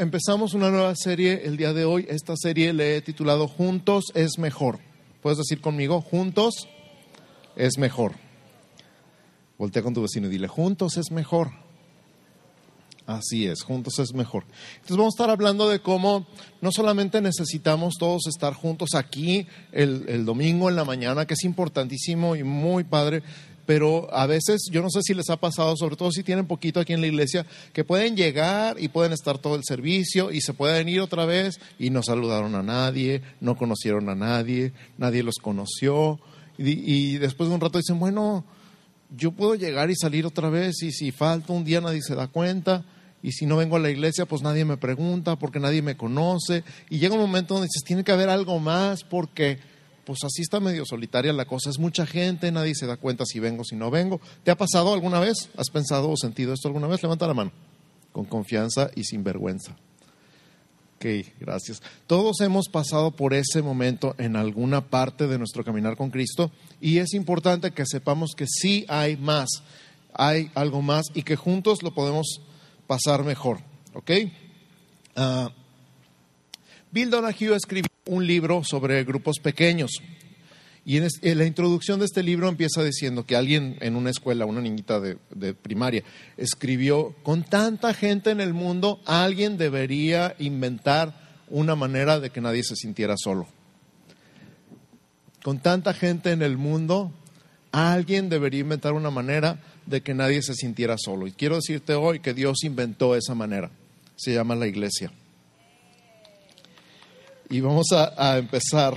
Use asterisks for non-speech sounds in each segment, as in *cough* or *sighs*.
empezamos una nueva serie el día de hoy. Esta serie le he titulado Juntos es mejor. ¿Puedes decir conmigo? Juntos es mejor. Voltea con tu vecino y dile, juntos es mejor. Así es, juntos es mejor. Entonces vamos a estar hablando de cómo no solamente necesitamos todos estar juntos aquí el, domingo en la mañana, que es importantísimo y muy padre, pero a veces, yo no sé si les ha pasado, sobre todo si tienen poquito aquí en la iglesia, que pueden llegar y pueden estar todo el servicio y se pueden ir otra vez y no saludaron a nadie, no conocieron a nadie, nadie los conoció y, después de un rato dicen, bueno, yo puedo llegar y salir otra vez y si falta un día nadie se da cuenta y si no vengo a la iglesia, pues nadie me pregunta porque nadie me conoce. Y llega un momento donde dices, tiene que haber algo más porque pues así está medio solitaria la cosa. Es mucha gente, nadie se da cuenta si vengo, si no vengo. ¿Te ha pasado alguna vez? ¿Has pensado o sentido esto alguna vez? Levanta la mano, con confianza y sin vergüenza. Ok, gracias. Todos hemos pasado por ese momento en alguna parte de nuestro caminar con Cristo y es importante que sepamos que sí hay más, hay algo más y que juntos lo podemos pasar mejor. ¿Ok? Uh, Bill Donahue escribió un libro sobre grupos pequeños. Y en, en, la introducción de este libro empieza diciendo que alguien en una escuela, una niñita de, primaria, escribió, con tanta gente en el mundo, alguien debería inventar una manera de que nadie se sintiera solo. Con tanta gente en el mundo, alguien debería inventar una manera de que nadie se sintiera solo. Y quiero decirte hoy que Dios inventó esa manera. Se llama la iglesia. Y vamos a, empezar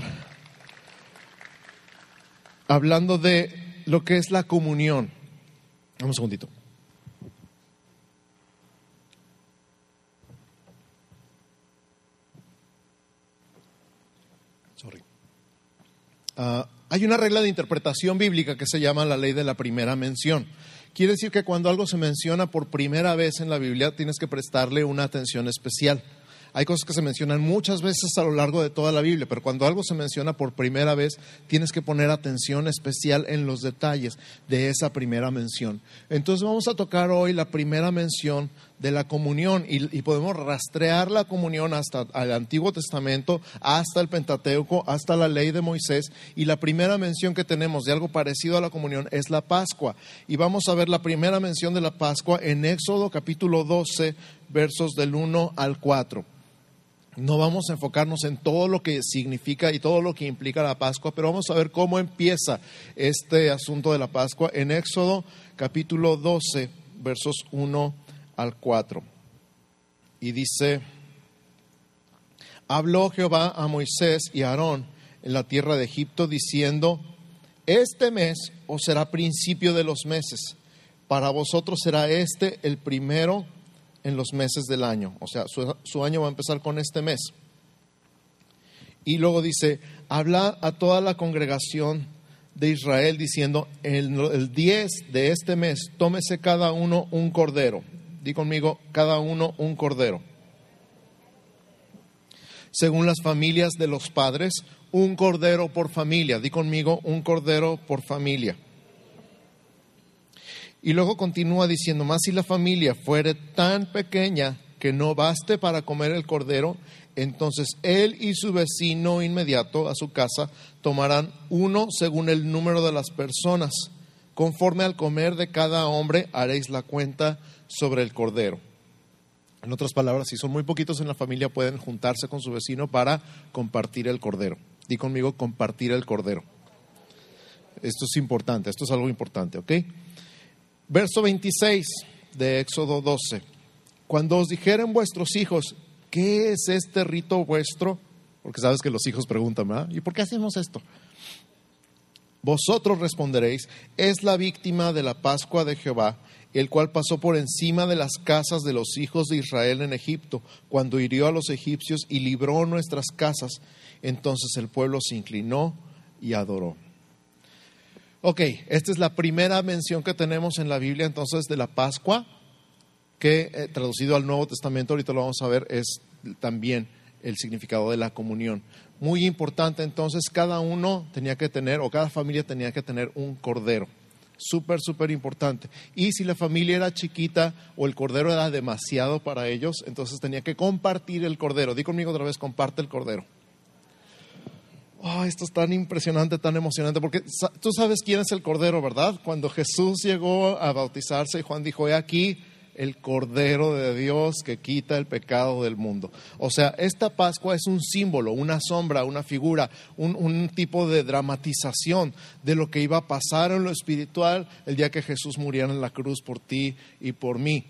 hablando de lo que es la comunión. Un segundito. Sorry. Uh, hay una regla de interpretación bíblica que se llama la ley de la primera mención. Quiere decir que cuando algo se menciona por primera vez en la Biblia tienes que prestarle una atención especial. Hay cosas que se mencionan muchas veces a lo largo de toda la Biblia, pero cuando algo se menciona por primera vez, tienes que poner atención especial en los detalles de esa primera mención. Entonces vamos a tocar hoy la primera mención de la comunión y, podemos rastrear la comunión hasta el Antiguo Testamento, hasta el Pentateuco, hasta la ley de Moisés. Y la primera mención que tenemos de algo parecido a la comunión es la Pascua. Y vamos a ver la primera mención de la Pascua en Éxodo capítulo 12, versos del 1 al 4 no vamos a enfocarnos en todo lo que significa y todo lo que implica la Pascua, pero vamos a ver cómo empieza este asunto de la Pascua en Éxodo capítulo 12, versos 1 al 4. Y dice, habló Jehová a Moisés y a Aarón en la tierra de Egipto diciendo, este mes os será principio de los meses, para vosotros será este el primero en los meses del año. O sea, su, año va a empezar con este mes. Y luego dice, habla a toda la congregación de Israel diciendo, el, el 10 de este mes, tómese cada uno un cordero. Di conmigo, cada uno un cordero. Según las familias de los padres, un cordero por familia. Di conmigo, un cordero por familia. Y luego continúa diciendo, más si la familia fuere tan pequeña que no baste para comer el cordero, entonces él y su vecino inmediato a su casa tomarán uno según el número de las personas. Conforme al comer de cada hombre haréis la cuenta sobre el cordero. En otras palabras, si son muy poquitos en la familia, pueden juntarse con su vecino para compartir el cordero. Di conmigo, compartir el cordero. Esto es importante, esto es algo importante, ¿ok? Verso 26 de Éxodo 12. Cuando os dijeren vuestros hijos, ¿qué es este rito vuestro? Porque sabes que los hijos preguntan. ¿Y por qué hacemos esto? Vosotros responderéis, es la víctima de la Pascua de Jehová, el cual pasó por encima de las casas de los hijos de Israel en Egipto, cuando hirió a los egipcios y libró nuestras casas. Entonces el pueblo se inclinó y adoró. Ok, esta es la primera mención que tenemos en la Biblia entonces de la Pascua, que eh, traducido al Nuevo Testamento, ahorita lo vamos a ver, es también el significado de la comunión. Muy importante entonces, cada uno tenía que tener, o cada familia tenía que tener un cordero. Súper, súper importante. Y si la familia era chiquita o el cordero era demasiado para ellos, entonces tenía que compartir el cordero. Di conmigo otra vez, comparte el cordero. Oh, esto es tan impresionante, tan emocionante, porque tú sabes quién es el cordero, ¿verdad? Cuando Jesús llegó a bautizarse Juan dijo, he aquí el Cordero de Dios que quita el pecado del mundo. O sea, esta Pascua es un símbolo, una sombra, una figura, un, un, tipo de dramatización de lo que iba a pasar en lo espiritual el día que Jesús muriera en la cruz por ti y por mí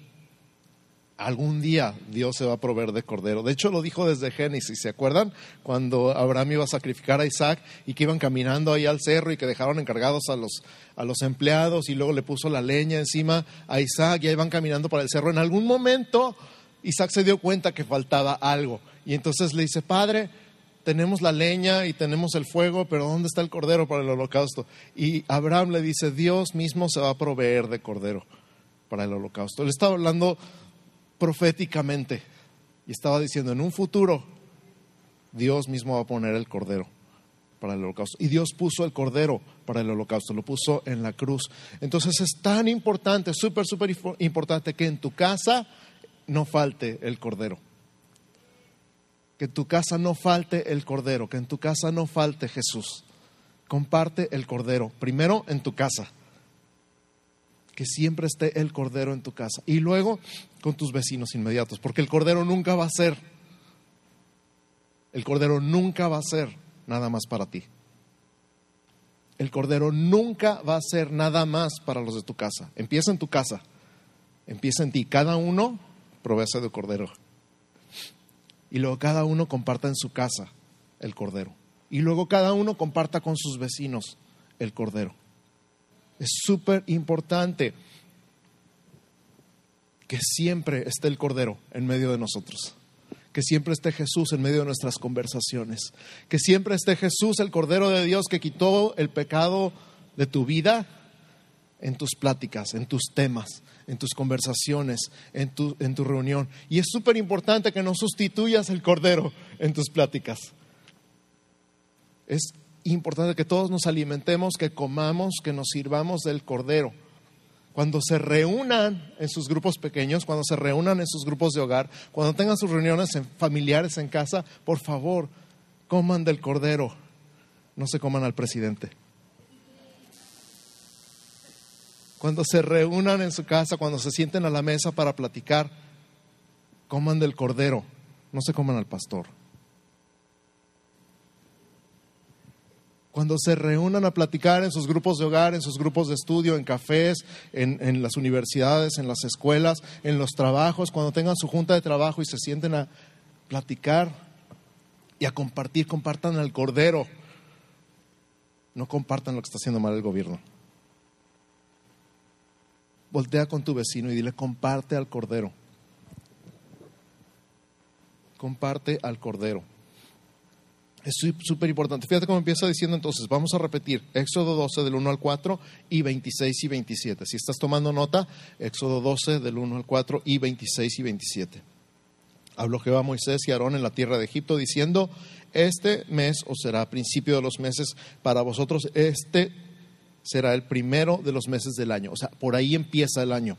algún día Dios se va a proveer de cordero. De hecho, lo dijo desde Génesis, ¿se acuerdan? Cuando Abraham iba a sacrificar a Isaac y que iban caminando ahí al cerro y que dejaron encargados a los, a los empleados y luego le puso la leña encima a Isaac y ahí van caminando para el cerro. En algún momento Isaac se dio cuenta que faltaba algo y entonces le dice, Padre, tenemos la leña y tenemos el fuego, pero ¿dónde está el cordero para el holocausto? Y Abraham le dice, Dios mismo se va a proveer de cordero para el holocausto. Él estaba hablando proféticamente y estaba diciendo, en un futuro Dios mismo va a poner el cordero para el holocausto. Y Dios puso el cordero para el holocausto, lo puso en la cruz. Entonces es tan importante, súper, súper importante que en tu casa no falte el cordero. Que en tu casa no falte el cordero, que en tu casa no falte Jesús. Comparte el cordero, primero en tu casa que siempre esté el cordero en tu casa. Y luego con tus vecinos inmediatos, porque el cordero nunca va a ser, el cordero nunca va a ser nada más para ti. El cordero nunca va a ser nada más para los de tu casa. Empieza en tu casa, empieza en ti. Cada uno proveese de cordero. Y luego cada uno comparta en su casa el cordero. Y luego cada uno comparta con sus vecinos el cordero. Es súper importante que siempre esté el Cordero en medio de nosotros. Que siempre esté Jesús en medio de nuestras conversaciones. Que siempre esté Jesús, el Cordero de Dios que quitó el pecado de tu vida en tus pláticas, en tus temas, en tus conversaciones, en tu, en tu reunión. Y es súper importante que no sustituyas el Cordero en tus pláticas. Es importante que todos nos alimentemos, que comamos, que nos sirvamos del cordero. Cuando se reúnan en sus grupos pequeños, cuando se reúnan en sus grupos de hogar, cuando tengan sus reuniones familiares en casa, por favor, coman del cordero, no se coman al presidente. Cuando se reúnan en su casa, cuando se sienten a la mesa para platicar, coman del cordero, no se coman al pastor. Cuando se reúnan a platicar en sus grupos de hogar, en sus grupos de estudio, en cafés, en, las universidades, en las escuelas, en los trabajos, cuando tengan su junta de trabajo y se sienten a platicar y a compartir, compartan al Cordero. No compartan lo que está haciendo mal el gobierno. Voltea con tu vecino y dile, comparte al Cordero. Comparte al Cordero. Es súper importante. Fíjate cómo empieza diciendo entonces, vamos a repetir Éxodo 12 del 1 al 4 y 26 y 27. Si estás tomando nota, Éxodo 12 del 1 al 4 y 26 y 27. Habló Jehová a Moisés y Aarón en la tierra de Egipto diciendo, este mes os será principio de los meses para vosotros, este será el primero de los meses del año. O sea, por ahí empieza el año,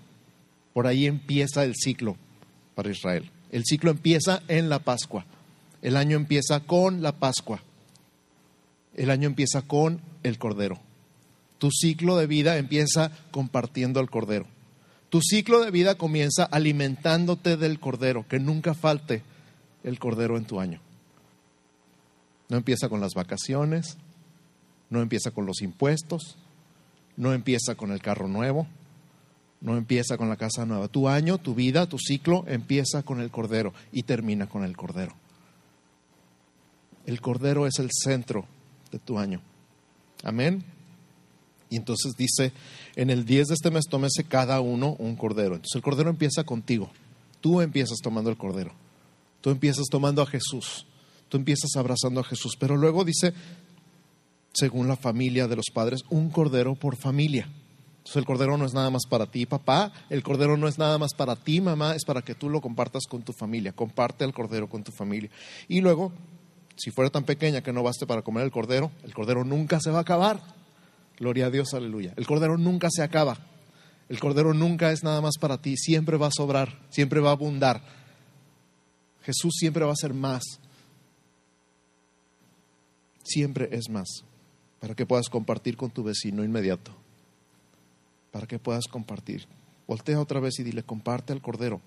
por ahí empieza el ciclo para Israel. El ciclo empieza en la Pascua. El año empieza con la Pascua. El año empieza con el Cordero. Tu ciclo de vida empieza compartiendo el Cordero. Tu ciclo de vida comienza alimentándote del Cordero, que nunca falte el Cordero en tu año. No empieza con las vacaciones, no empieza con los impuestos, no empieza con el carro nuevo, no empieza con la casa nueva. Tu año, tu vida, tu ciclo empieza con el Cordero y termina con el Cordero. El Cordero es el centro de tu año. Amén. Y entonces dice, en el 10 de este mes tómese cada uno un cordero. Entonces el cordero empieza contigo. Tú empiezas tomando el cordero. Tú empiezas tomando a Jesús. Tú empiezas abrazando a Jesús. Pero luego dice, según la familia de los padres, un cordero por familia. Entonces el cordero no es nada más para ti, papá. El cordero no es nada más para ti, mamá. Es para que tú lo compartas con tu familia. Comparte el cordero con tu familia. Y luego si fuera tan pequeña que no baste para comer el cordero, el cordero nunca se va a acabar. Gloria a Dios, aleluya. El cordero nunca se acaba. El cordero nunca es nada más para ti, siempre va a sobrar, siempre va a abundar. Jesús siempre va a ser más. Siempre es más, para que puedas compartir con tu vecino inmediato, para que puedas compartir. Voltea otra vez y dile, comparte al cordero.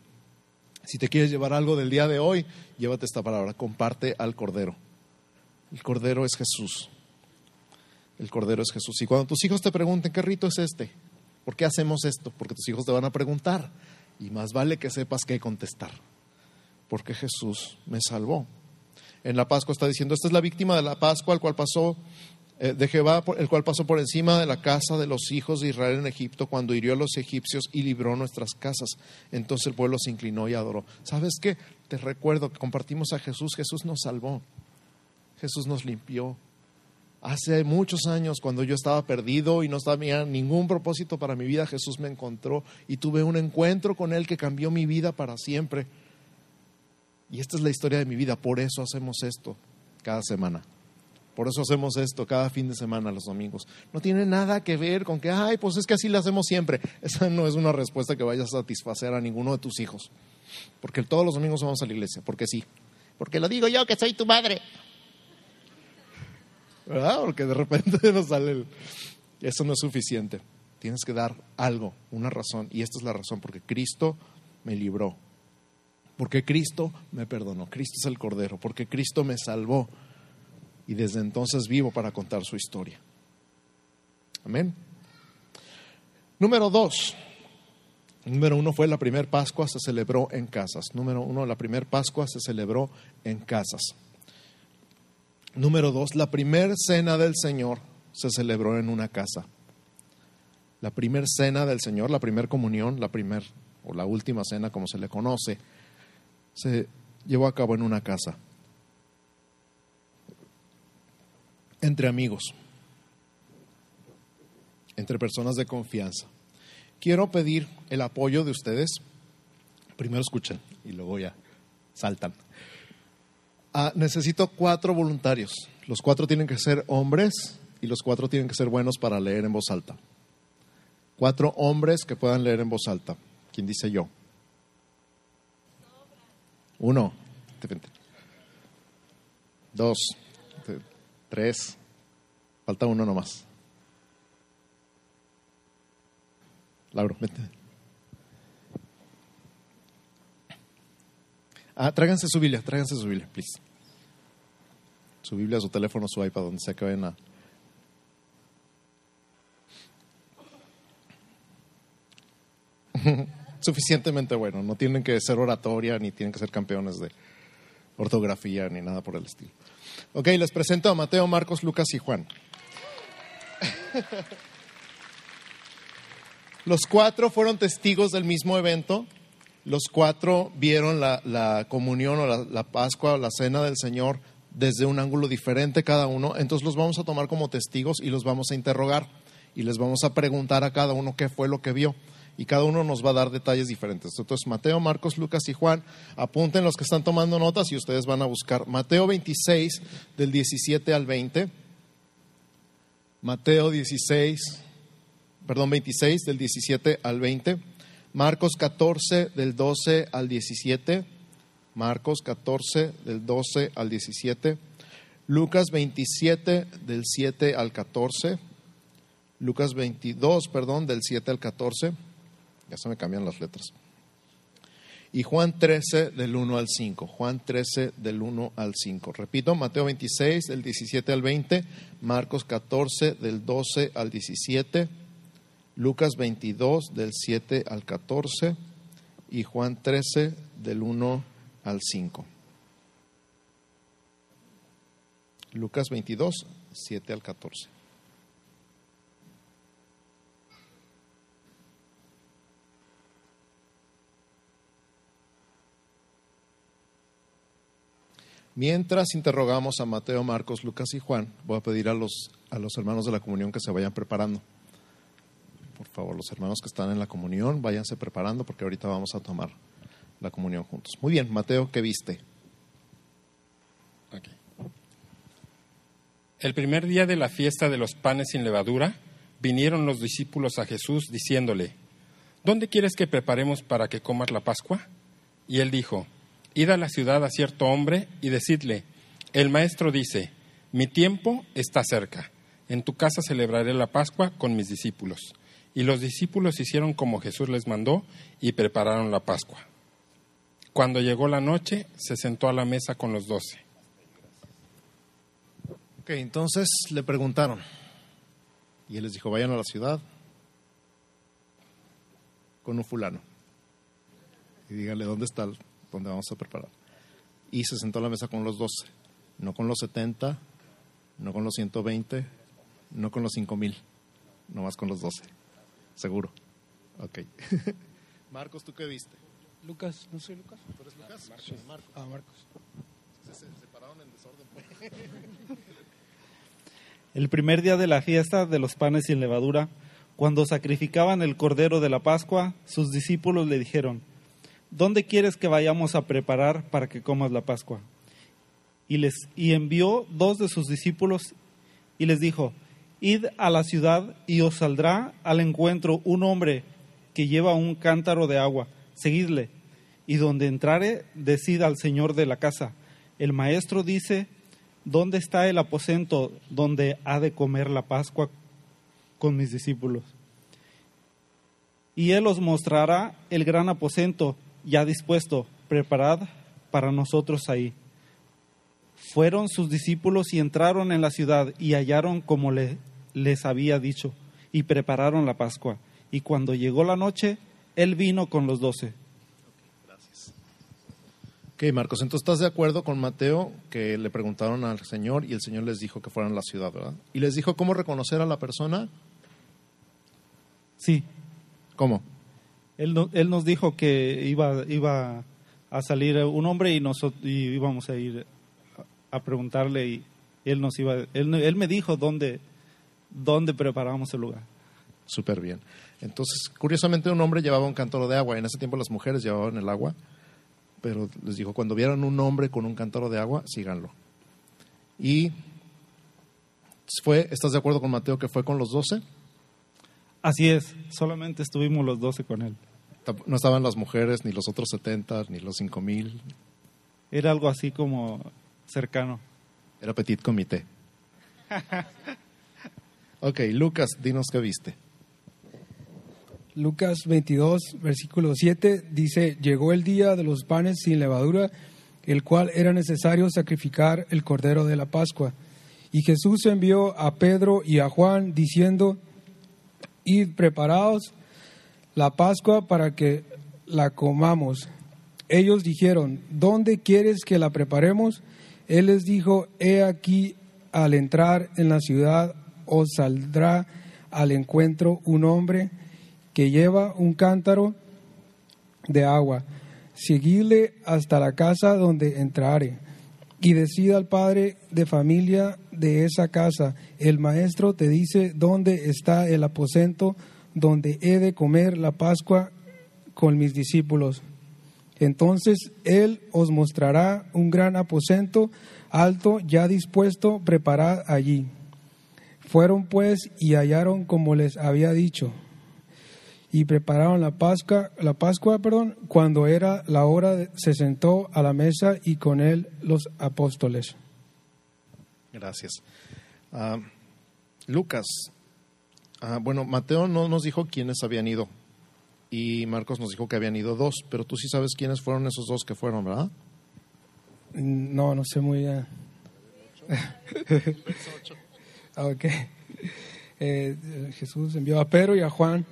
Si te quieres llevar algo del día de hoy, llévate esta palabra, comparte al cordero. El cordero es Jesús. El cordero es Jesús. Y cuando tus hijos te pregunten, ¿qué rito es este? ¿Por qué hacemos esto? Porque tus hijos te van a preguntar. Y más vale que sepas qué contestar. Porque Jesús me salvó. En la Pascua está diciendo, esta es la víctima de la Pascua, el cual pasó de Jehová, el cual pasó por encima de la casa de los hijos de Israel en Egipto cuando hirió a los egipcios y libró nuestras casas. Entonces el pueblo se inclinó y adoró. ¿Sabes qué? Te recuerdo que compartimos a Jesús. Jesús nos salvó. Jesús nos limpió. Hace muchos años, cuando yo estaba perdido y no tenía ningún propósito para mi vida, Jesús me encontró y tuve un encuentro con Él que cambió mi vida para siempre. Y esta es la historia de mi vida. Por eso hacemos esto cada semana. Por eso hacemos esto cada fin de semana, los domingos. No tiene nada que ver con que, ay, pues es que así lo hacemos siempre. *laughs* Esa no es una respuesta que vaya a satisfacer a ninguno de tus hijos. Porque todos los domingos vamos a la iglesia, porque sí. Porque lo digo yo, que soy tu madre. ¿verdad? Porque de repente *laughs* nos sale el... Eso no es suficiente. Tienes que dar algo, una razón. Y esta es la razón, porque Cristo me libró. Porque Cristo me perdonó. Cristo es el Cordero. Porque Cristo me salvó. Y desde entonces vivo para contar su historia. Amén. Número dos. Número uno fue la primera Pascua se celebró en casas. Número uno, la primera Pascua se celebró en casas. Número dos, la primera cena del Señor se celebró en una casa. La primera cena del Señor, la primera comunión, la primera o la última cena como se le conoce, se llevó a cabo en una casa. Entre amigos, entre personas de confianza. Quiero pedir el apoyo de ustedes. Primero escuchen y luego ya saltan. Ah, necesito cuatro voluntarios. Los cuatro tienen que ser hombres y los cuatro tienen que ser buenos para leer en voz alta. Cuatro hombres que puedan leer en voz alta. ¿Quién dice yo? Uno. Dos. Tres. Falta uno nomás. Lauro, vete. Ah, tráiganse su Biblia, tráiganse su Biblia, please su Biblia, su teléfono, su iPad, donde sea que vayan a. *laughs* Suficientemente bueno, no tienen que ser oratoria, ni tienen que ser campeones de ortografía, ni nada por el estilo. Ok, les presento a Mateo, Marcos, Lucas y Juan. Los cuatro fueron testigos del mismo evento. Los cuatro vieron la, comunión o la, la Pascua o la cena del Señor desde un ángulo diferente cada uno, entonces los vamos a tomar como testigos y los vamos a interrogar y les vamos a preguntar a cada uno qué fue lo que vio y cada uno nos va a dar detalles diferentes. Entonces, Mateo, Marcos, Lucas y Juan, apunten los que están tomando notas y ustedes van a buscar Mateo 26 del 17 al 20. Mateo 16, perdón, 26 del 17 al 20. Marcos 14 del 12 al 17. Marcos 14 del 12 al 17, Lucas 27 del 7 al 14, Lucas 22, perdón, del 7 al 14, ya se me cambian las letras. Y Juan 13 del 1 al 5, Juan 13 del 1 al 5. Repito, Mateo 26 del 17 al 20, Marcos 14 del 12 al 17, Lucas 22 del 7 al 14 y Juan 13 del 1 al al 5. Lucas 22, 7 al 14. Mientras interrogamos a Mateo, Marcos, Lucas y Juan, voy a pedir a los, a los hermanos de la comunión que se vayan preparando. Por favor, los hermanos que están en la comunión, váyanse preparando porque ahorita vamos a tomar la comunión juntos. Muy bien, Mateo, ¿qué viste? El primer día de la fiesta de los panes sin levadura, vinieron los discípulos a Jesús diciéndole, ¿Dónde quieres que preparemos para que comas la Pascua? Y él dijo, Id a la ciudad a cierto hombre y decidle, el maestro dice, mi tiempo está cerca, en tu casa celebraré la Pascua con mis discípulos. Y los discípulos hicieron como Jesús les mandó y prepararon la Pascua. Cuando llegó la noche, se sentó a la mesa con los doce. Ok, entonces le preguntaron. Y él les dijo, vayan a la ciudad con un fulano. Y díganle dónde está, el- dónde vamos a preparar. Y se sentó a la mesa con los doce. No con los setenta, no con los ciento veinte, no con los cinco mil. Nomás con los doce. Seguro. Ok. *laughs* Marcos, ¿tú qué viste? Lucas, no soy Lucas. ¿Tú eres Lucas? Sí, Marcos. Ah, Marcos. Se, se separaron en desorden. *laughs* El primer día de la fiesta de los panes sin levadura, cuando sacrificaban el cordero de la Pascua, sus discípulos le dijeron, ¿Dónde quieres que vayamos a preparar para que comas la Pascua? Y, les, y envió dos de sus discípulos y les dijo, Id a la ciudad y os saldrá al encuentro un hombre que lleva un cántaro de agua, seguidle. Y donde entrare, decid al señor de la casa, el maestro dice, ¿dónde está el aposento donde ha de comer la Pascua con mis discípulos? Y él os mostrará el gran aposento ya dispuesto, preparad para nosotros ahí. Fueron sus discípulos y entraron en la ciudad y hallaron como le- les había dicho y prepararon la Pascua. Y cuando llegó la noche, él vino con los doce. Ok, Marcos, entonces estás de acuerdo con Mateo que le preguntaron al Señor y el Señor les dijo que fueran a la ciudad, ¿verdad? Y les dijo cómo reconocer a la persona. Sí, ¿Cómo? Él, no- él nos dijo que iba, iba a salir un hombre y nosotros y íbamos a ir a, a preguntarle y él nos iba, él, él me dijo dónde, dónde preparamos el lugar. Súper bien. Entonces, curiosamente, un hombre llevaba un cántaro de agua. En ese tiempo las mujeres llevaban el agua, pero les dijo, cuando vieran un hombre con un cántaro de agua, síganlo. Y fue, ¿estás de acuerdo con Mateo que fue con los doce? Así es, solamente estuvimos los doce con él. No estaban las mujeres, ni los otros setenta, ni los cinco mil. Era algo así como cercano. Era petit comité. *laughs* ok, Lucas, dinos qué viste. Lucas 22, versículo 7 dice, llegó el día de los panes sin levadura, el cual era necesario sacrificar el cordero de la Pascua. Y Jesús envió a Pedro y a Juan diciendo, id preparaos la Pascua para que la comamos. Ellos dijeron, ¿dónde quieres que la preparemos? Él les dijo, he aquí, al entrar en la ciudad os saldrá al encuentro un hombre que lleva un cántaro de agua. Seguidle hasta la casa donde entrare y decida al padre de familia de esa casa, el maestro te dice dónde está el aposento donde he de comer la Pascua con mis discípulos. Entonces él os mostrará un gran aposento alto ya dispuesto, preparad allí. Fueron pues y hallaron como les había dicho y prepararon la Pascua, la Pascua, perdón, cuando era la hora se sentó a la mesa y con él los apóstoles. Gracias. Ah, Lucas, ah, bueno, Mateo no nos dijo quiénes habían ido y Marcos nos dijo que habían ido dos, pero tú sí sabes quiénes fueron esos dos que fueron, ¿verdad? No, no sé muy bien. *laughs* Ah, ok. Eh, Jesús envió a Pedro y a Juan.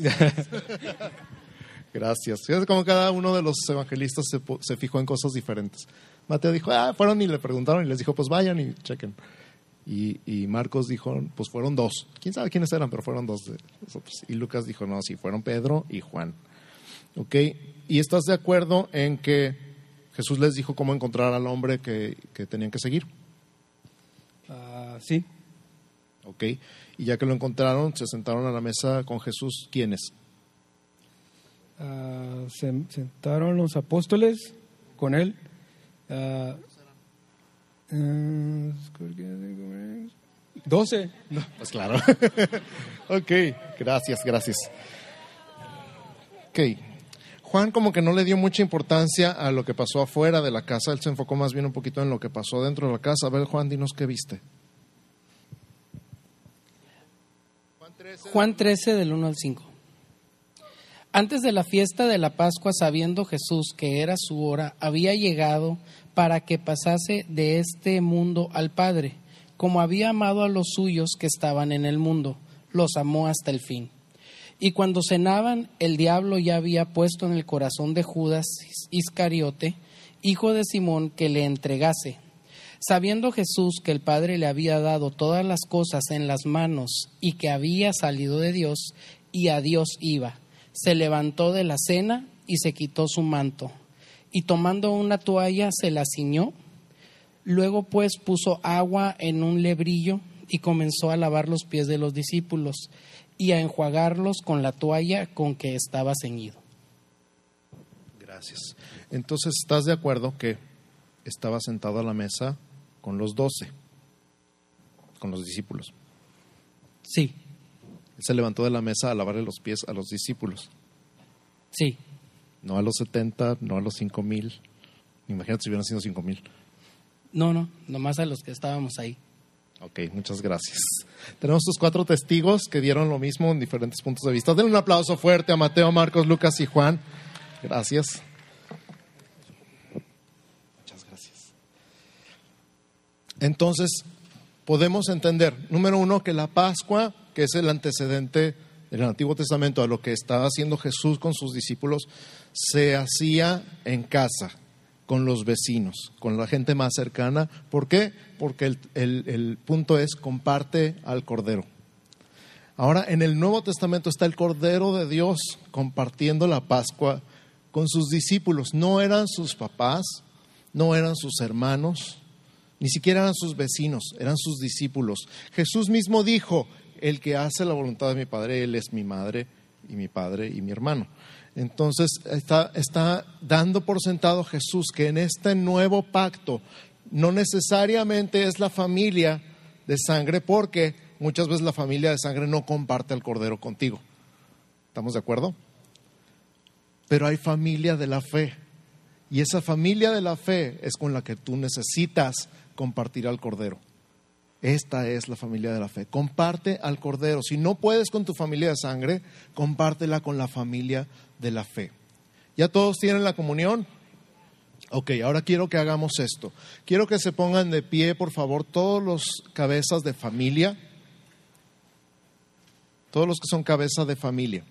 *laughs* Gracias. Fíjate cómo cada uno de los evangelistas se, se fijó en cosas diferentes. Mateo dijo, ah, fueron y le preguntaron y les dijo, pues vayan y chequen. Y, y Marcos dijo, pues fueron dos. ¿Quién sabe quiénes eran? Pero fueron dos de nosotros. Y Lucas dijo, no, sí, fueron Pedro y Juan. ¿Ok? ¿Y estás de acuerdo en que Jesús les dijo cómo encontrar al hombre que, que tenían que seguir? Ah, sí, ¿Ok? Y ya que lo encontraron, se sentaron a la mesa con Jesús. ¿Quiénes? Ah, se sentaron los apóstoles con él. Ah, ah, 12. Pues claro. *laughs* ok, gracias, gracias. Ok. Juan como que no le dio mucha importancia a lo que pasó afuera de la casa, él se enfocó más bien un poquito en lo que pasó dentro de la casa. A ver, Juan, dinos qué viste. Juan 13 del 1 al 5. Antes de la fiesta de la Pascua, sabiendo Jesús que era su hora, había llegado para que pasase de este mundo al Padre. Como había amado a los suyos que estaban en el mundo, los amó hasta el fin. Y cuando cenaban, el diablo ya había puesto en el corazón de Judas Iscariote, hijo de Simón, que le entregase. Sabiendo Jesús que el Padre le había dado todas las cosas en las manos y que había salido de Dios y a Dios iba, se levantó de la cena y se quitó su manto, y tomando una toalla se la ciñó. Luego pues puso agua en un lebrillo y comenzó a lavar los pies de los discípulos y a enjuagarlos con la toalla con que estaba ceñido. Gracias. Entonces, ¿estás de acuerdo que estaba sentado a la mesa con los doce, con los discípulos? Sí, se levantó de la mesa a lavarle los pies a los discípulos, sí, no a los 70, no a los cinco mil. Imagínate si hubieran sido cinco mil. no, no, nomás a los que estábamos ahí. Ok, muchas gracias. *laughs* Tenemos estos cuatro testigos que dieron lo mismo en diferentes puntos de vista. Denle un aplauso fuerte a Mateo, Marcos, Lucas y Juan. Gracias. Muchas gracias. Entonces, podemos entender, número uno, que la Pascua, que es el antecedente del Antiguo Testamento a lo que estaba haciendo Jesús con sus discípulos, se hacía en casa, con los vecinos, con la gente más cercana. ¿Por qué? Porque el, el- el punto es comparte al Cordero. Ahora, en el Nuevo Testamento está el Cordero de Dios compartiendo la Pascua con sus discípulos. No eran sus papás, no eran sus hermanos, ni siquiera eran sus vecinos, eran sus discípulos. Jesús mismo dijo, el que hace la voluntad de mi Padre, Él es mi madre y mi padre y mi hermano. Entonces está, dando por sentado Jesús que en este nuevo pacto no necesariamente es la familia de sangre, porque muchas veces la familia de sangre no comparte al Cordero contigo. ¿Estamos de acuerdo? Pero hay familia de la fe. Y esa familia de la fe es con la que tú necesitas compartir al Cordero. Esta es la familia de la fe. Comparte al Cordero. Si no puedes con tu familia de sangre, compártela con la familia de la fe. ¿Ya todos tienen la comunión? Ok, ahora quiero que hagamos esto. Quiero que se pongan de pie, por favor, todos los cabezas de familia. Todos los que son cabeza de familia.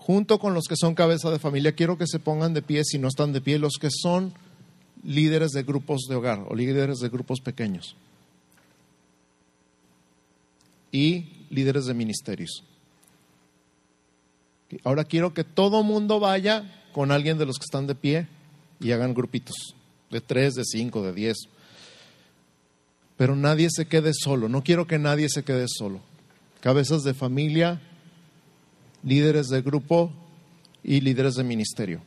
Junto con los que son cabeza de familia, quiero que se pongan de pie, si no están de pie, los que son líderes de grupos de hogar o líderes de grupos pequeños. Y líderes de ministerios. Ahora quiero que todo mundo vaya con alguien de los que están de pie y hagan grupitos de tres, de cinco, de diez. Pero nadie se quede solo. No quiero que nadie se quede solo. Cabezas de familia, líderes de grupo y líderes de ministerio.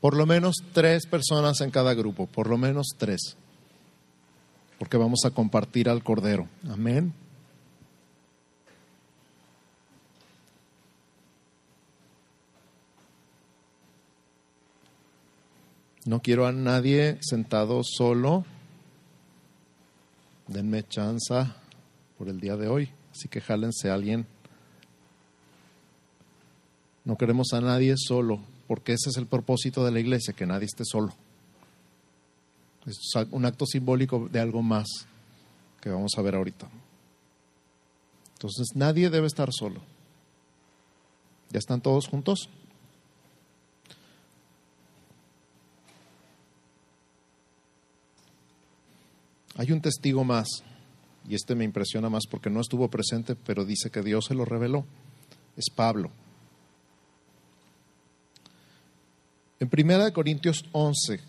Por lo menos tres personas en cada grupo, por lo menos tres, porque vamos a compartir al Cordero. Amén. No quiero a nadie sentado solo. Denme chanza por el día de hoy, así que jálense alguien. No queremos a nadie solo, porque ese es el propósito de la iglesia, que nadie esté solo. Es un acto simbólico de algo más que vamos a ver ahorita. Entonces, nadie debe estar solo. ¿Ya están todos juntos? Hay un testigo más, y este me impresiona más porque no estuvo presente, pero dice que Dios se lo reveló. Es Pablo. En 1 Corintios 11,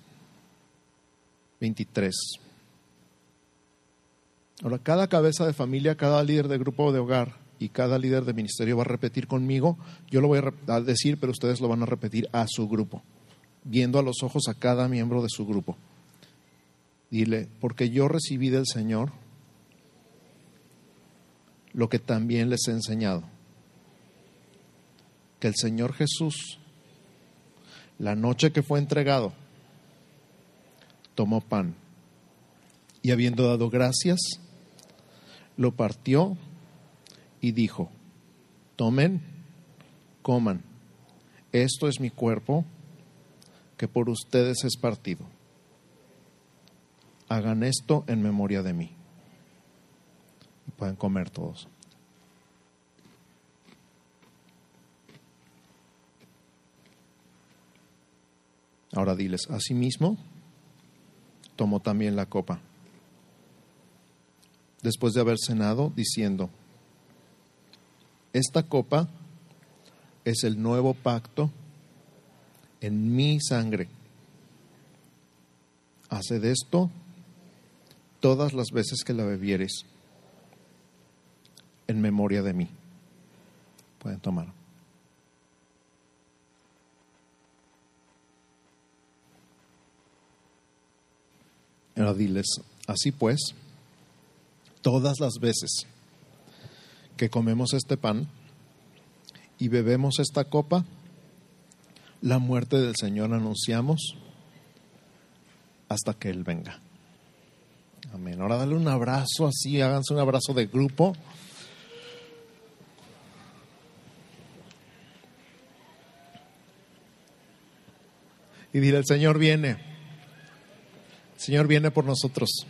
23. Ahora, cada cabeza de familia, cada líder de grupo de hogar y cada líder de ministerio va a repetir conmigo. Yo lo voy a decir, pero ustedes lo van a repetir a su grupo, viendo a los ojos a cada miembro de su grupo. Dile, porque yo recibí del Señor lo que también les he enseñado. Que el Señor Jesús, la noche que fue entregado, tomó pan y habiendo dado gracias, lo partió y dijo, tomen, coman, esto es mi cuerpo que por ustedes es partido. Hagan esto en memoria de mí. Y pueden comer todos. Ahora diles, asimismo, tomó también la copa, después de haber cenado, diciendo, esta copa es el nuevo pacto en mi sangre. Haced esto todas las veces que la bebieres en memoria de mí. Pueden tomar. Ahora diles, así pues, todas las veces que comemos este pan y bebemos esta copa, la muerte del Señor anunciamos hasta que Él venga. Amén. Ahora dale un abrazo así, háganse un abrazo de grupo. Y dile, el Señor viene. El Señor viene por nosotros.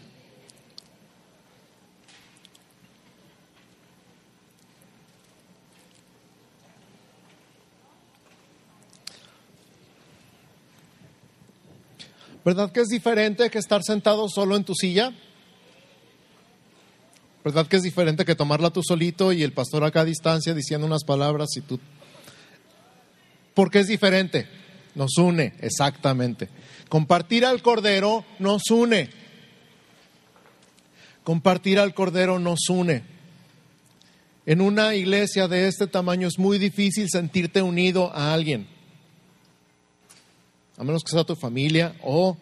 ¿Verdad que es diferente que estar sentado solo en tu silla? ¿Verdad que es diferente que tomarla tú solito y el pastor acá a distancia diciendo unas palabras y tú... ¿Por qué es diferente? Nos une, exactamente. Compartir al Cordero nos une. Compartir al Cordero nos une. En una iglesia de este tamaño es muy difícil sentirte unido a alguien a menos que sea tu familia o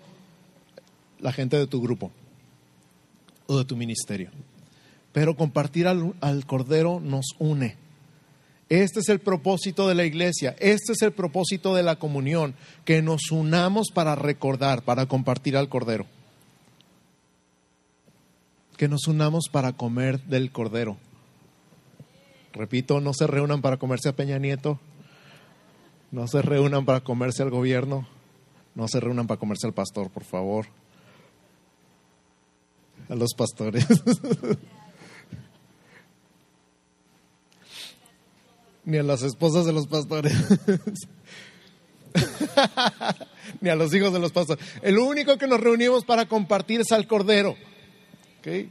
la gente de tu grupo o de tu ministerio. Pero compartir al, al, Cordero nos une. Este es el propósito de la iglesia, este es el propósito de la comunión, que nos unamos para recordar, para compartir al Cordero. Que nos unamos para comer del Cordero. Repito, no se reúnan para comerse a Peña Nieto, no se reúnan para comerse al gobierno, no se reúnan para comerse al pastor, por favor. A los pastores. *laughs* Ni a las esposas de los pastores. *laughs* Ni a los hijos de los pastores. El único que nos reunimos para compartir es al Cordero. ¿Okay?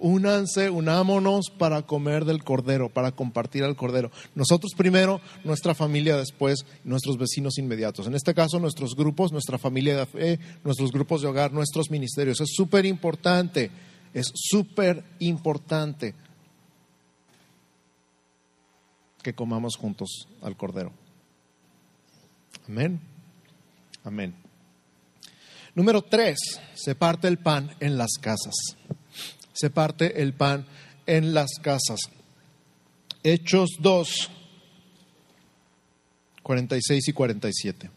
únanse, unámonos para comer del cordero, para compartir al cordero. Nosotros primero, nuestra familia después, nuestros vecinos inmediatos. En este caso, nuestros grupos, nuestra familia de fe, nuestros grupos de hogar, nuestros ministerios. Es súper importante, es súper importante que comamos juntos al cordero. Amén. Amén. Número tres, se parte el pan en las casas se parte el pan en las casas. Hechos 2, 46 y 47.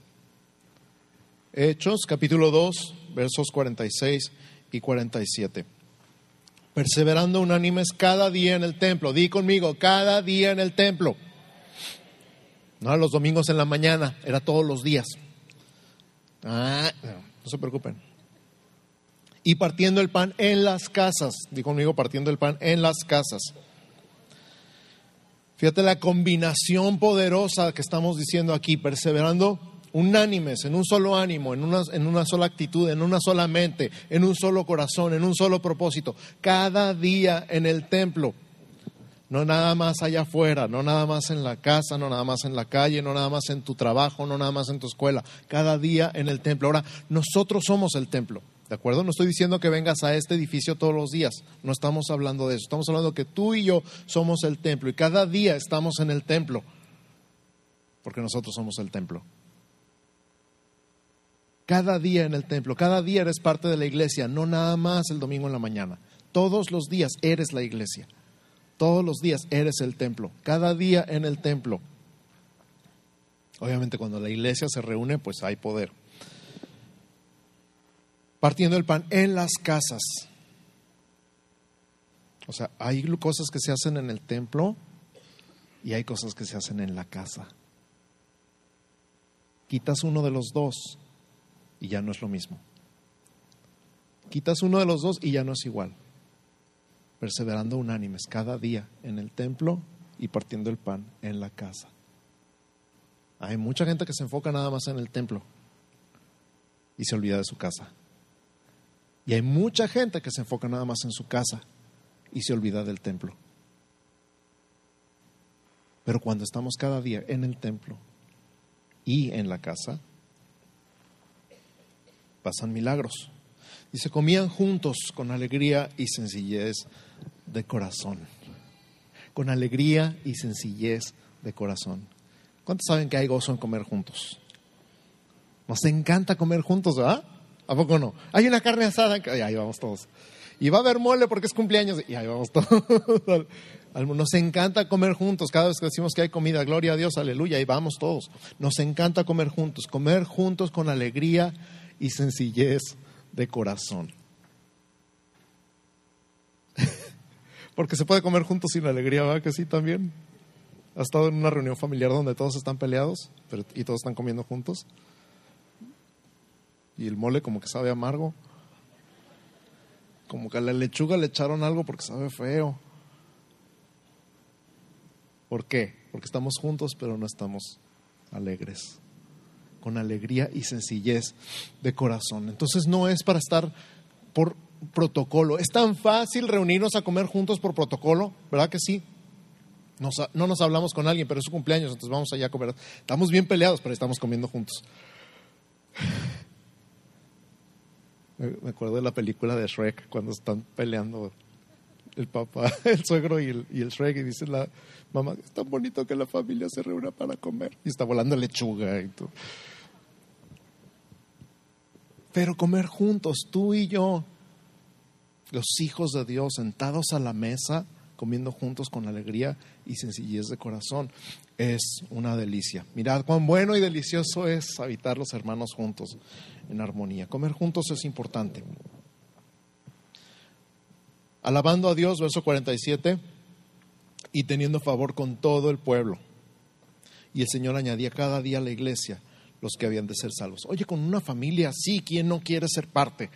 Hechos capítulo 2, versos 46 y 47. Perseverando unánimes cada día en el templo. Di conmigo, cada día en el templo. No era los domingos en la mañana, era todos los días. Ah, no se preocupen y partiendo el pan en las casas. Digo conmigo, partiendo el pan en las casas. Fíjate la combinación poderosa que estamos diciendo aquí, perseverando unánimes, en un solo ánimo, en una, en una sola actitud, en una sola mente, en un solo corazón, en un solo propósito, cada día en el templo. No nada más allá afuera, no nada más en la casa, no nada más en la calle, no nada más en tu trabajo, no nada más en tu escuela, cada día en el templo. Ahora, nosotros somos el templo. ¿De acuerdo? No estoy diciendo que vengas a este edificio todos los días. No estamos hablando de eso. Estamos hablando que tú y yo somos el templo y cada día estamos en el templo. Porque nosotros somos el templo. Cada día en el templo, cada día eres parte de la iglesia, no nada más el domingo en la mañana. Todos los días eres la iglesia. Todos los días eres el templo. Cada día en el templo. Obviamente cuando la iglesia se reúne, pues hay poder. Partiendo el pan en las casas. O sea, hay cosas que se hacen en el templo y hay cosas que se hacen en la casa. Quitas uno de los dos y ya no es lo mismo. Quitas uno de los dos y ya no es igual. Perseverando unánimes cada día en el templo y partiendo el pan en la casa. Hay mucha gente que se enfoca nada más en el templo y se olvida de su casa. Y hay mucha gente que se enfoca nada más en su casa y se olvida del templo. Pero cuando estamos cada día en el templo y en la casa, pasan milagros. Se comían juntos con alegría y sencillez de corazón. Con alegría y sencillez de corazón. ¿Cuántos saben que hay gozo en comer juntos? Nos encanta comer juntos, ¿verdad? ¿A poco no? Hay una carne asada, y ahí vamos todos. Y va a haber mole porque es cumpleaños, y ahí vamos todos. *laughs* Nos encanta comer juntos. Cada vez que decimos que hay comida, gloria a Dios, aleluya, y vamos todos. Nos encanta comer juntos, comer juntos con alegría y sencillez de corazón. *laughs* Porque se puede comer juntos sin alegría, ¿verdad que sí también? ¿Has estado en una reunión familiar donde todos están peleados y todos están comiendo juntos? Y el mole como que sabe amargo. Como que a la lechuga le echaron algo porque sabe feo. ¿Por qué? Porque estamos juntos pero no estamos alegres con alegría y sencillez de corazón. Entonces no es para estar por protocolo. Es tan fácil reunirnos a comer juntos por protocolo, ¿verdad que sí? no nos hablamos con alguien, pero es su cumpleaños, entonces vamos allá a comer. Estamos bien peleados, pero estamos comiendo juntos. *sighs* Me acuerdo de la película de Shrek, cuando están peleando el papá, *laughs* el suegro y el, Shrek, y dice la mamá, es tan bonito que la familia se reúna para comer. Y está volando lechuga y todo. Pero comer juntos, tú y yo, los hijos de Dios, sentados a la mesa, comiendo juntos con alegría y sencillez de corazón, es una delicia. Mirad cuán bueno y delicioso es habitar los hermanos juntos en armonía. Comer juntos es importante. Alabando a Dios, verso 47, y teniendo favor con todo el pueblo. Y el Señor añadía cada día a la iglesia los que habían de ser salvos. Oye, con una familia así, ¿quién no quiere ser parte?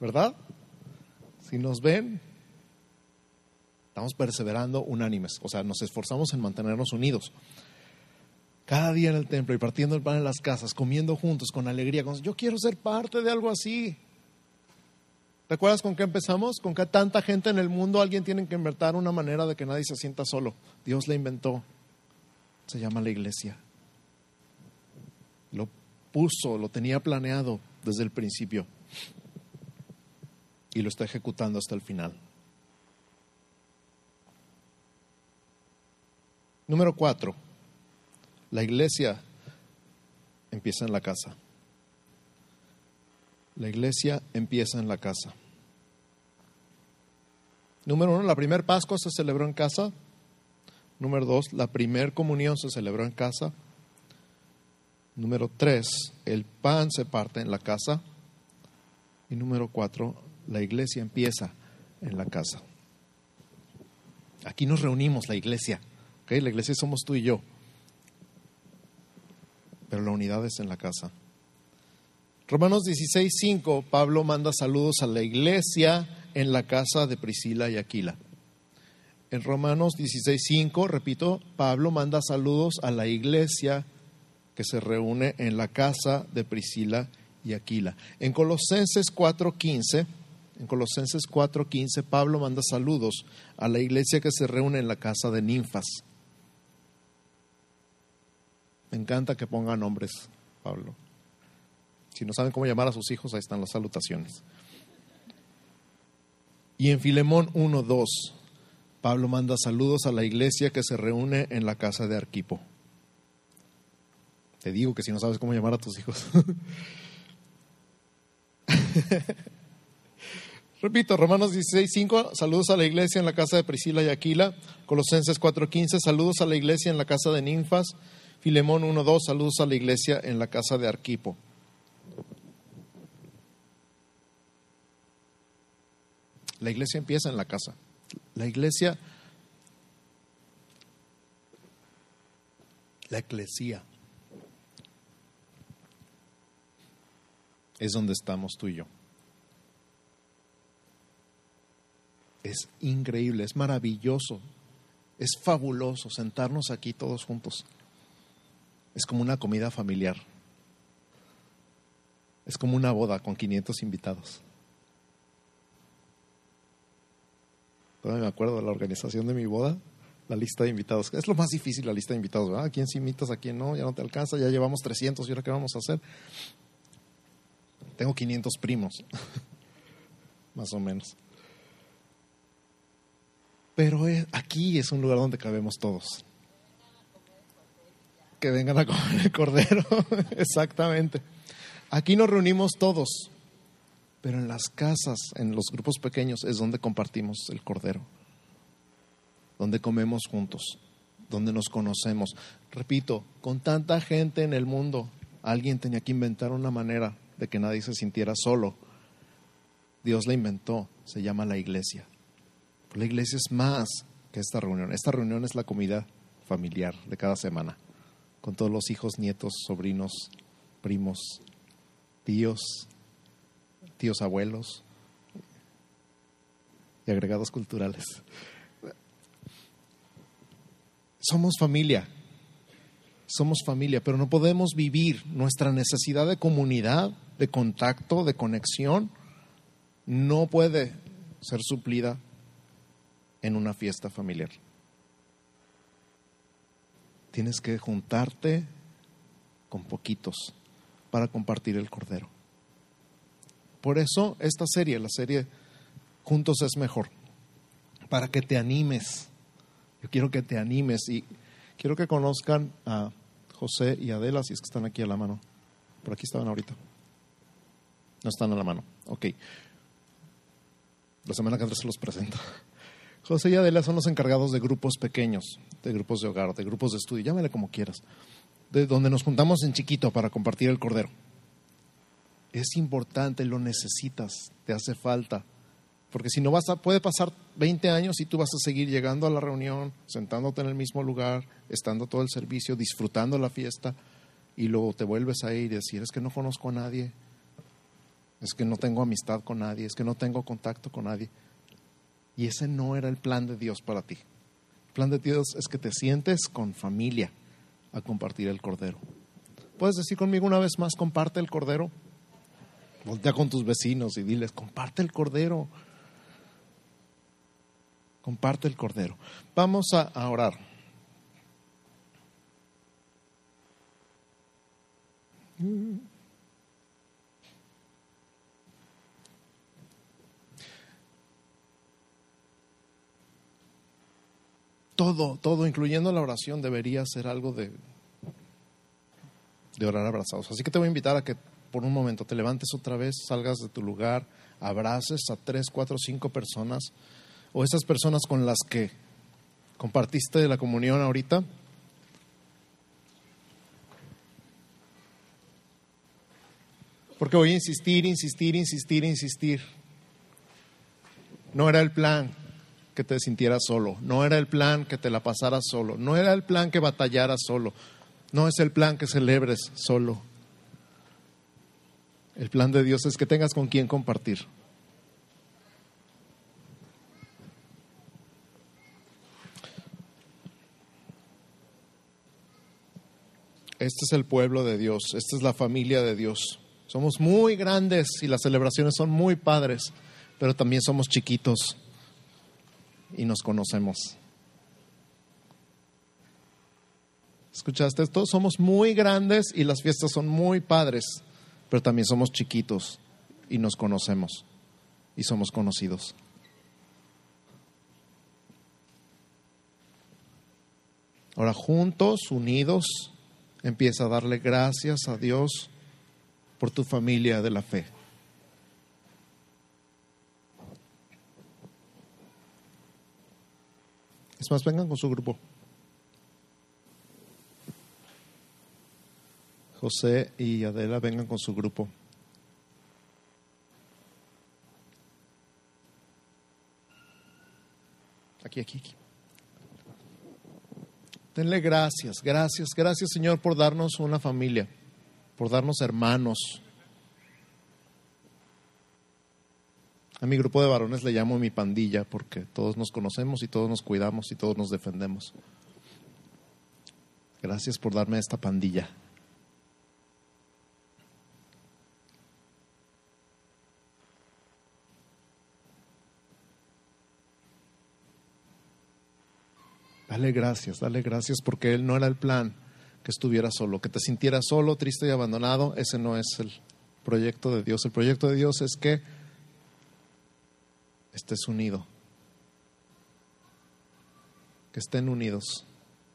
¿Verdad? Si nos ven, estamos perseverando unánimes, o sea, nos esforzamos en mantenernos unidos. Cada día en el templo y partiendo el pan en las casas, comiendo juntos con alegría. yo quiero ser parte de algo así. ¿Te acuerdas con qué empezamos? Con que tanta gente en el mundo alguien tiene que inventar una manera de que nadie se sienta solo. Dios la inventó. Se llama la iglesia lo puso, lo tenía planeado desde el principio y lo está ejecutando hasta el final. Número cuatro, la iglesia empieza en la casa. La iglesia empieza en la casa. Número uno, la primer Pascua se celebró en casa. Número dos, la primer comunión se celebró en casa. Número tres, el pan se parte en la casa. Y número cuatro, la iglesia empieza en la casa. Aquí nos reunimos, la iglesia. ¿okay? La iglesia somos tú y yo. Pero la unidad es en la casa. Romanos 16, 5, Pablo manda saludos a la iglesia en la casa de Priscila y Aquila. En Romanos 16, 5, repito, Pablo manda saludos a la iglesia que se reúne en la casa de Priscila y Aquila. En Colosenses 4:15, en Colosenses 4:15 Pablo manda saludos a la iglesia que se reúne en la casa de ninfas. Me encanta que ponga nombres, Pablo. Si no saben cómo llamar a sus hijos, ahí están las salutaciones. Y en Filemón 1.2, Pablo manda saludos a la iglesia que se reúne en la casa de Arquipo. Te digo que si no sabes cómo llamar a tus hijos. *laughs* Repito, Romanos 16.5, saludos a la iglesia en la casa de Priscila y Aquila. Colosenses 4.15, saludos a la iglesia en la casa de Ninfas. Filemón 1.2, saludos a la iglesia en la casa de Arquipo. La iglesia empieza en la casa. La iglesia, la eclesía, es donde estamos tú y yo. Es increíble, es maravilloso, es fabuloso sentarnos aquí todos juntos. Es como una comida familiar. Es como una boda con 500 invitados. Todavía me acuerdo de la organización de mi boda, la lista de invitados. Es lo más difícil la lista de invitados. ¿A quién sí invitas, a quién no? Ya no te alcanza, ya llevamos 300 y ahora qué vamos a hacer. Tengo 500 primos, *laughs* más o menos. Pero aquí es un lugar donde cabemos todos. Que vengan a *laughs* comer el cordero, *laughs* exactamente. Aquí nos reunimos todos, pero en las casas, en los grupos pequeños, es donde compartimos el cordero, donde comemos juntos, donde nos conocemos. Repito, con tanta gente en el mundo, alguien tenía que inventar una manera de que nadie se sintiera solo. Dios la inventó, se llama la iglesia. La iglesia es más que esta reunión. Esta reunión es la comida familiar de cada semana, con todos los hijos, nietos, sobrinos, primos, tíos, tíos abuelos y agregados culturales. Somos familia, somos familia, pero no podemos vivir nuestra necesidad de comunidad, de contacto, de conexión, no puede ser suplida en una fiesta familiar. Tienes que juntarte con poquitos para compartir el cordero. Por eso esta serie, la serie Juntos es mejor, para que te animes. Yo quiero que te animes y quiero que conozcan a José y Adela, si es que están aquí a la mano. Por aquí estaban ahorita. No están a la mano. Ok. La semana que entra se los presento. *laughs* José y Adela son los encargados de grupos pequeños, de grupos de hogar, de grupos de estudio, llámale como quieras, de donde nos juntamos en chiquito para compartir el cordero. Es importante, lo necesitas, te hace falta. Porque si no vas a, puede pasar 20 años y tú vas a seguir llegando a la reunión, sentándote en el mismo lugar, estando todo el servicio, disfrutando la fiesta, y luego te vuelves a ir y decir, es que no conozco a nadie, es que no tengo amistad con nadie, es que no tengo contacto con nadie. Y ese no era el plan de Dios para ti. El plan de Dios es que te sientes con familia a compartir el cordero. ¿Puedes decir conmigo una vez más, comparte el cordero? Voltea con tus vecinos y diles, comparte el cordero. Comparte el cordero. Vamos a, orar. Todo, todo, incluyendo la oración, debería ser algo de, de orar abrazados. Así que te voy a invitar a que por un momento te levantes otra vez, salgas de tu lugar, abraces a tres, cuatro, cinco personas o esas personas con las que compartiste la comunión ahorita. Porque voy a insistir, insistir, insistir, insistir. No era el plan, que te sintieras solo, no era el plan que te la pasaras solo, no era el plan que batallaras solo, no es el plan que celebres solo. El plan de Dios es que tengas con quien compartir. Este es el pueblo de Dios, esta es la familia de Dios. Somos muy grandes y las celebraciones son muy padres, pero también somos chiquitos y nos conocemos. ¿Escuchaste esto? Somos muy grandes y las fiestas son muy padres, pero también somos chiquitos y nos conocemos y somos conocidos. Ahora juntos, unidos, empieza a darle gracias a Dios por tu familia de la fe. Vengan con su grupo. José y Adela, vengan con su grupo. Aquí, aquí, aquí. Denle gracias, gracias, gracias Señor por darnos una familia, por darnos hermanos. A mi grupo de varones le llamo mi pandilla porque todos nos conocemos y todos nos cuidamos y todos nos defendemos. Gracias por darme esta pandilla. Dale gracias, dale gracias porque Él no era el plan que estuviera solo, que te sintieras solo, triste y abandonado. Ese no es el proyecto de Dios. El proyecto de Dios es que estés unido, que estén unidos,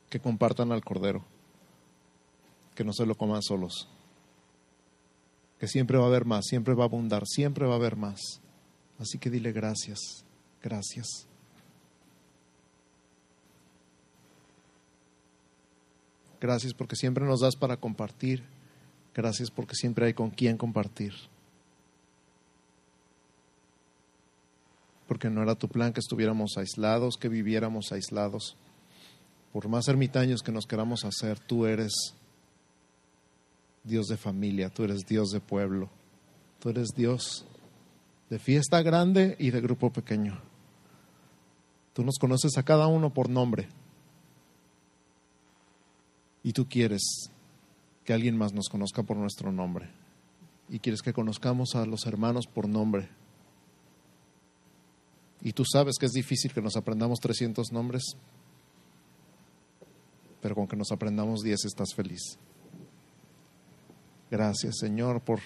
que compartan al Cordero, que no se lo coman solos, que siempre va a haber más, siempre va a abundar, siempre va a haber más. Así que dile gracias, gracias. Gracias porque siempre nos das para compartir. Gracias porque siempre hay con quien compartir. Porque no era tu plan que estuviéramos aislados, que viviéramos aislados. Por más ermitaños que nos queramos hacer, tú eres Dios de familia, tú eres Dios de pueblo, tú eres Dios de fiesta grande y de grupo pequeño. Tú nos conoces a cada uno por nombre y tú quieres que alguien más nos conozca por nuestro nombre y quieres que conozcamos a los hermanos por nombre. Y tú sabes que es difícil que nos aprendamos 300 nombres, pero con que nos aprendamos 10 estás feliz. Gracias Señor por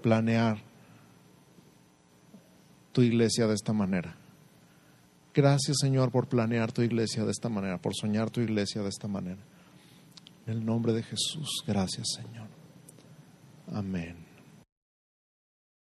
planear tu iglesia de esta manera. Gracias Señor por planear tu iglesia de esta manera, por soñar tu iglesia de esta manera. En el nombre de Jesús, gracias Señor. Amén.